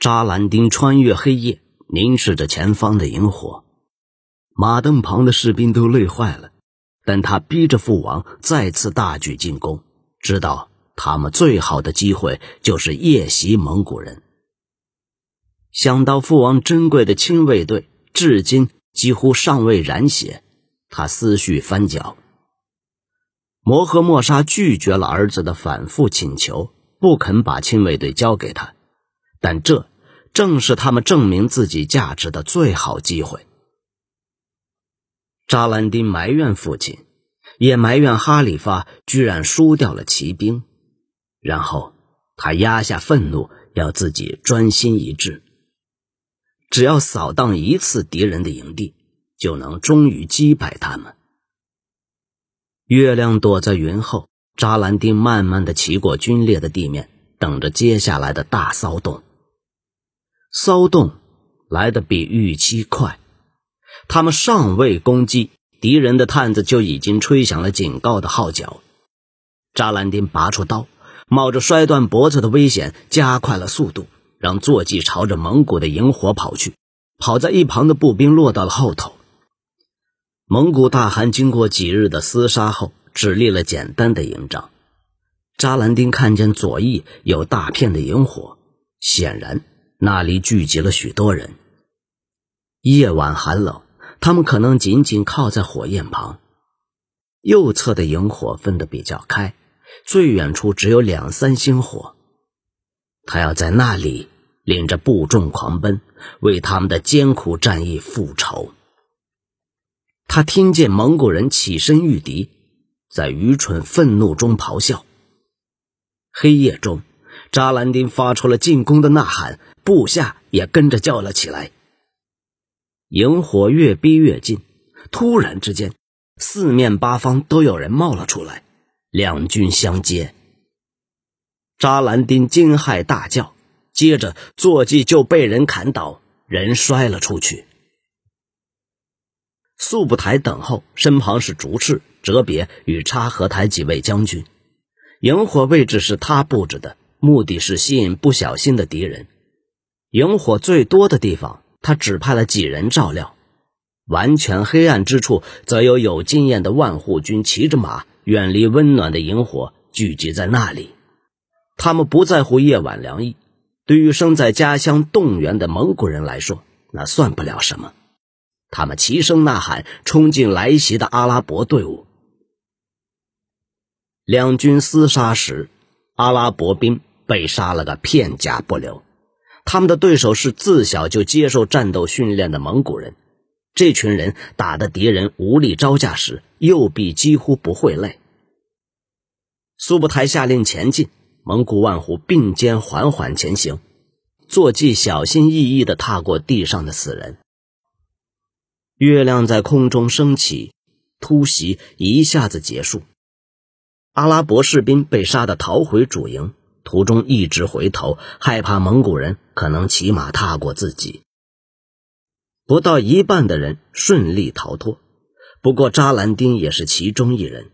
扎兰丁穿越黑夜，凝视着前方的萤火，马灯旁的士兵都累坏了。但他逼着父王再次大举进攻，知道他们最好的机会就是夜袭蒙古人。想到父王珍贵的亲卫队至今几乎尚未染血，他思绪翻搅。摩诃莫沙拒绝了儿子的反复请求，不肯把亲卫队交给他，但这正是他们证明自己价值的最好机会。扎兰丁埋怨父亲，也埋怨哈里发居然输掉了骑兵，然后他压下愤怒，要自己专心一致。只要扫荡一次敌人的营地，就能终于击败他们。月亮躲在云后，扎兰丁慢慢的骑过龟裂的地面，等着接下来的大骚动。骚动来的比预期快。他们尚未攻击，敌人的探子就已经吹响了警告的号角。扎兰丁拔出刀，冒着摔断脖子的危险，加快了速度，让坐骑朝着蒙古的营火跑去。跑在一旁的步兵落到了后头。蒙古大汗经过几日的厮杀后，只立了简单的营帐。扎兰丁看见左翼有大片的营火，显然那里聚集了许多人。夜晚寒冷。他们可能紧紧靠在火焰旁，右侧的萤火分得比较开，最远处只有两三星火。他要在那里领着部众狂奔，为他们的艰苦战役复仇。他听见蒙古人起身御敌，在愚蠢愤怒中咆哮。黑夜中，扎兰丁发出了进攻的呐喊，部下也跟着叫了起来。萤火越逼越近，突然之间，四面八方都有人冒了出来，两军相接。扎兰丁惊骇大叫，接着坐骑就被人砍倒，人摔了出去。素不台等候，身旁是竹赤、哲别与察合台几位将军。萤火位置是他布置的，目的是吸引不小心的敌人。萤火最多的地方。他只派了几人照料，完全黑暗之处，则有有经验的万户军骑着马，远离温暖的萤火，聚集在那里。他们不在乎夜晚凉意，对于生在家乡动员的蒙古人来说，那算不了什么。他们齐声呐喊，冲进来袭的阿拉伯队伍。两军厮杀时，阿拉伯兵被杀了个片甲不留。他们的对手是自小就接受战斗训练的蒙古人，这群人打的敌人无力招架时，右臂几乎不会累。苏布台下令前进，蒙古万户并肩缓缓前行，坐骑小心翼翼地踏过地上的死人。月亮在空中升起，突袭一下子结束，阿拉伯士兵被杀的逃回主营。途中一直回头，害怕蒙古人可能骑马踏过自己。不到一半的人顺利逃脱，不过扎兰丁也是其中一人。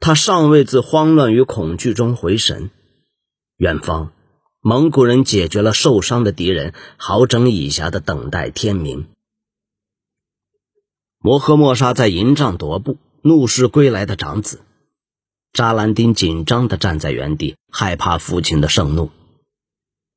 他尚未自慌乱与恐惧中回神。远方，蒙古人解决了受伤的敌人，好整以暇的等待天明。摩诃莫沙在营帐踱步，怒视归来的长子。扎兰丁紧张地站在原地，害怕父亲的盛怒。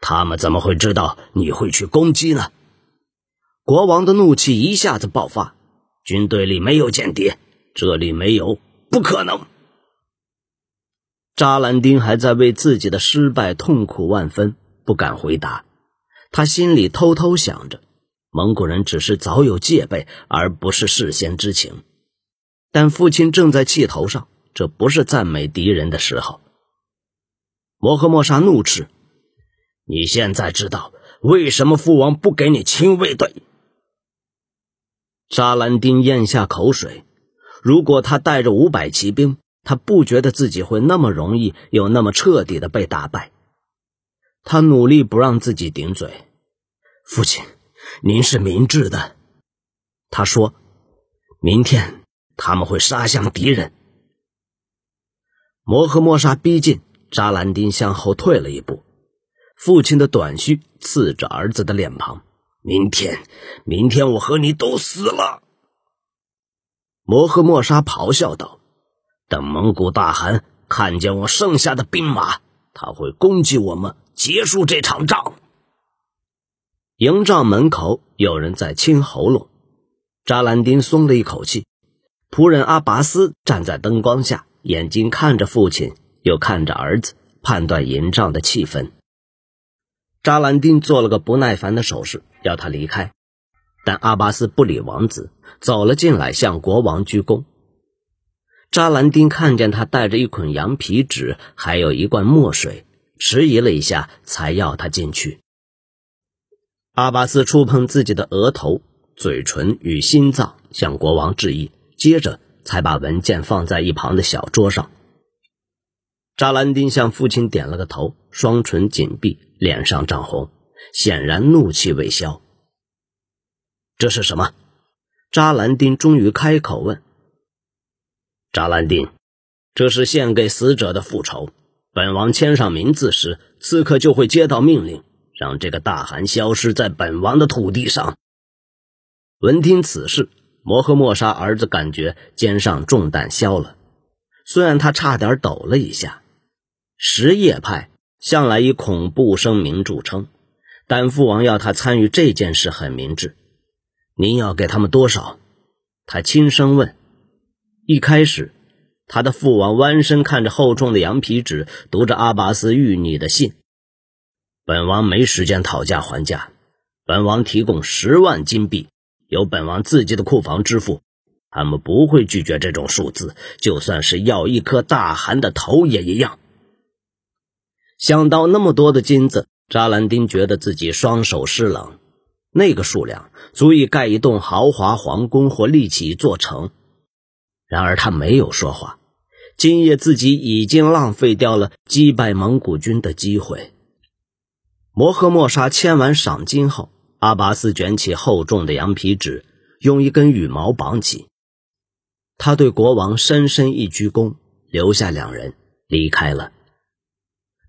他们怎么会知道你会去攻击呢？国王的怒气一下子爆发。军队里没有间谍，这里没有，不可能。扎兰丁还在为自己的失败痛苦万分，不敢回答。他心里偷偷想着，蒙古人只是早有戒备，而不是事先知情。但父亲正在气头上。这不是赞美敌人的时候。摩诃莫沙怒斥：“你现在知道为什么父王不给你亲卫队？”扎兰丁咽下口水。如果他带着五百骑兵，他不觉得自己会那么容易又那么彻底的被打败。他努力不让自己顶嘴。父亲，您是明智的。他说：“明天他们会杀向敌人。”摩诃莫沙逼近，扎兰丁向后退了一步。父亲的短须刺着儿子的脸庞。明天，明天我和你都死了！摩诃莫沙咆哮道：“等蒙古大汗看见我剩下的兵马，他会攻击我们，结束这场仗。”营帐门口有人在清喉咙。扎兰丁松了一口气。仆人阿拔斯站在灯光下，眼睛看着父亲，又看着儿子，判断营帐的气氛。扎兰丁做了个不耐烦的手势，要他离开，但阿巴斯不理王子，走了进来，向国王鞠躬。扎兰丁看见他带着一捆羊皮纸，还有一罐墨水，迟疑了一下，才要他进去。阿巴斯触碰自己的额头、嘴唇与心脏，向国王致意。接着才把文件放在一旁的小桌上。扎兰丁向父亲点了个头，双唇紧闭，脸上涨红，显然怒气未消。这是什么？扎兰丁终于开口问。扎兰丁，这是献给死者的复仇。本王签上名字时，刺客就会接到命令，让这个大汗消失在本王的土地上。闻听此事。摩诃莫沙儿子感觉肩上重担消了，虽然他差点抖了一下。什叶派向来以恐怖声明著称，但父王要他参与这件事很明智。您要给他们多少？他轻声问。一开始，他的父王弯身看着厚重的羊皮纸，读着阿拔斯谕你的信。本王没时间讨价还价，本王提供十万金币。由本王自己的库房支付，他们不会拒绝这种数字，就算是要一颗大汗的头也一样。想到那么多的金子，扎兰丁觉得自己双手湿冷。那个数量足以盖一栋豪华皇宫或立起一座城。然而他没有说话。今夜自己已经浪费掉了击败蒙古军的机会。摩诃莫沙签完赏金后。阿拔斯卷起厚重的羊皮纸，用一根羽毛绑起。他对国王深深一鞠躬，留下两人离开了。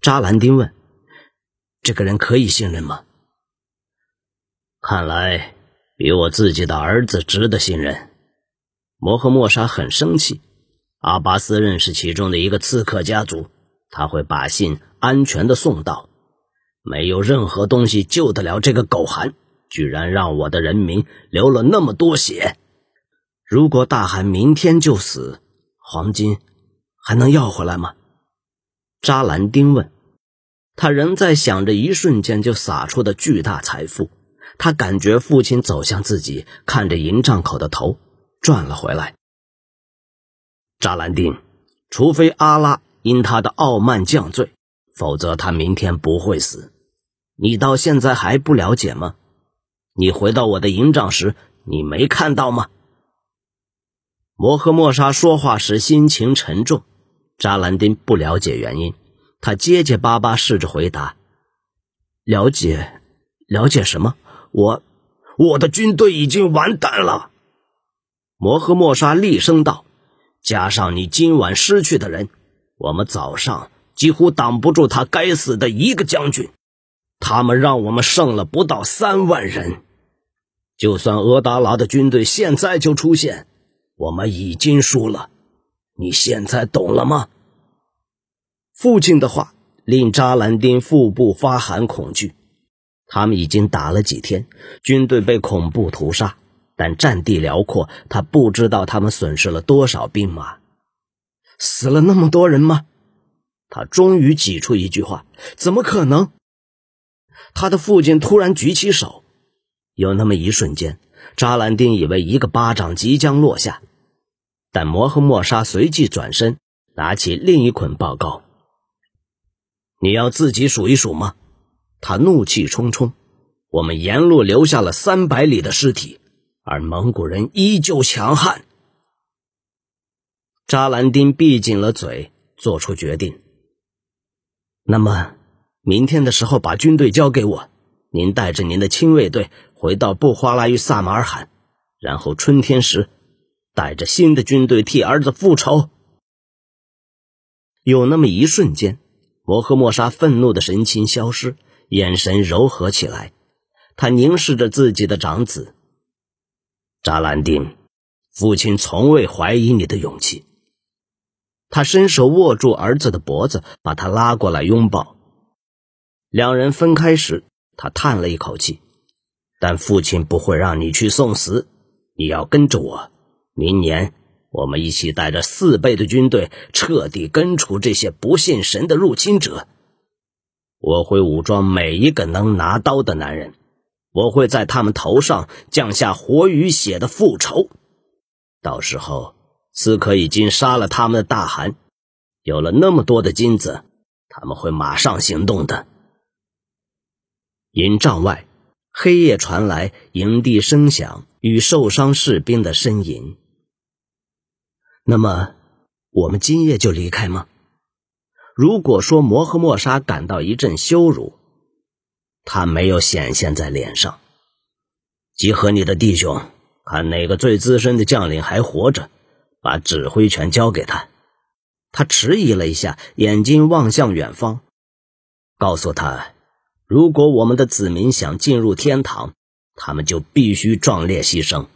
扎兰丁问：“这个人可以信任吗？”看来比我自己的儿子值得信任。摩诃莫沙很生气。阿巴斯认识其中的一个刺客家族，他会把信安全的送到。没有任何东西救得了这个狗韩，居然让我的人民流了那么多血。如果大汗明天就死，黄金还能要回来吗？扎兰丁问。他仍在想着一瞬间就撒出的巨大财富。他感觉父亲走向自己，看着营帐口的头转了回来。扎兰丁，除非阿拉因他的傲慢降罪，否则他明天不会死。你到现在还不了解吗？你回到我的营帐时，你没看到吗？摩诃莫沙说话时心情沉重。扎兰丁不了解原因，他结结巴巴试着回答：“了解，了解什么？我，我的军队已经完蛋了。”摩诃莫沙厉声道：“加上你今晚失去的人，我们早上几乎挡不住他该死的一个将军。”他们让我们剩了不到三万人，就算额达拉的军队现在就出现，我们已经输了。你现在懂了吗？父亲的话令扎兰丁腹部发寒恐惧。他们已经打了几天，军队被恐怖屠杀，但战地辽阔，他不知道他们损失了多少兵马，死了那么多人吗？他终于挤出一句话：“怎么可能？”他的父亲突然举起手，有那么一瞬间，扎兰丁以为一个巴掌即将落下，但摩诃莫沙随即转身，拿起另一捆报告。你要自己数一数吗？他怒气冲冲。我们沿路留下了三百里的尸体，而蒙古人依旧强悍。扎兰丁闭紧了嘴，做出决定。那么。明天的时候，把军队交给我。您带着您的亲卫队回到布花拉与萨马尔罕，然后春天时带着新的军队替儿子复仇。有那么一瞬间，摩诃莫沙愤怒的神情消失，眼神柔和起来。他凝视着自己的长子扎兰丁，父亲从未怀疑你的勇气。他伸手握住儿子的脖子，把他拉过来拥抱。两人分开时，他叹了一口气：“但父亲不会让你去送死，你要跟着我。明年，我们一起带着四倍的军队，彻底根除这些不信神的入侵者。我会武装每一个能拿刀的男人。”我会在他们头上降下火与血的复仇。到时候，刺客已经杀了他们的大汗，有了那么多的金子，他们会马上行动的。营帐外，黑夜传来营地声响与受伤士兵的呻吟。那么，我们今夜就离开吗？如果说摩诃莫沙感到一阵羞辱。他没有显现在脸上。集合你的弟兄，看哪个最资深的将领还活着，把指挥权交给他。他迟疑了一下，眼睛望向远方，告诉他：如果我们的子民想进入天堂，他们就必须壮烈牺牲。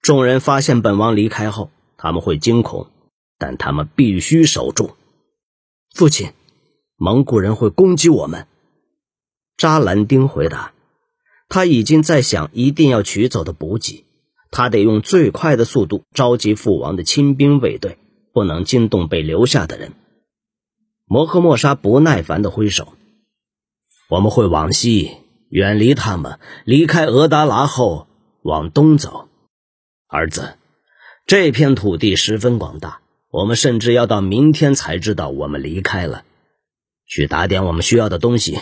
众人发现本王离开后，他们会惊恐，但他们必须守住。父亲，蒙古人会攻击我们。扎兰丁回答：“他已经在想一定要取走的补给，他得用最快的速度召集父王的亲兵卫队，不能惊动被留下的人。”摩诃莫沙不耐烦的挥手：“我们会往西，远离他们，离开俄达拉后往东走。儿子，这片土地十分广大，我们甚至要到明天才知道我们离开了。去打点我们需要的东西。”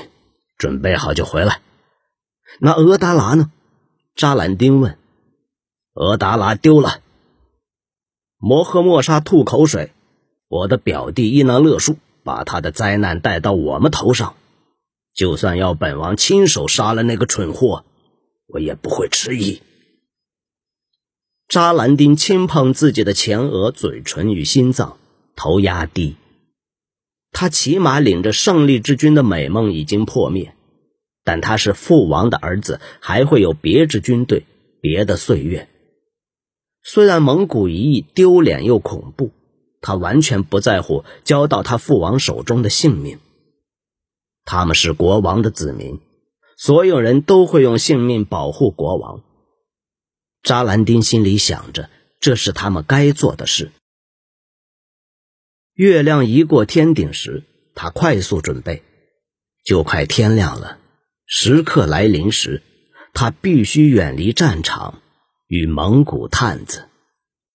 准备好就回来。那俄达拉呢？扎兰丁问。俄达拉丢了。摩诃莫沙吐口水。我的表弟伊那勒树把他的灾难带到我们头上。就算要本王亲手杀了那个蠢货，我也不会迟疑。扎兰丁轻碰自己的前额、嘴唇与心脏，头压低。他骑马领着胜利之军的美梦已经破灭，但他是父王的儿子，还会有别支军队、别的岁月。虽然蒙古一役丢脸又恐怖，他完全不在乎交到他父王手中的性命。他们是国王的子民，所有人都会用性命保护国王。扎兰丁心里想着，这是他们该做的事。月亮一过天顶时，他快速准备，就快天亮了。时刻来临时，他必须远离战场，与蒙古探子。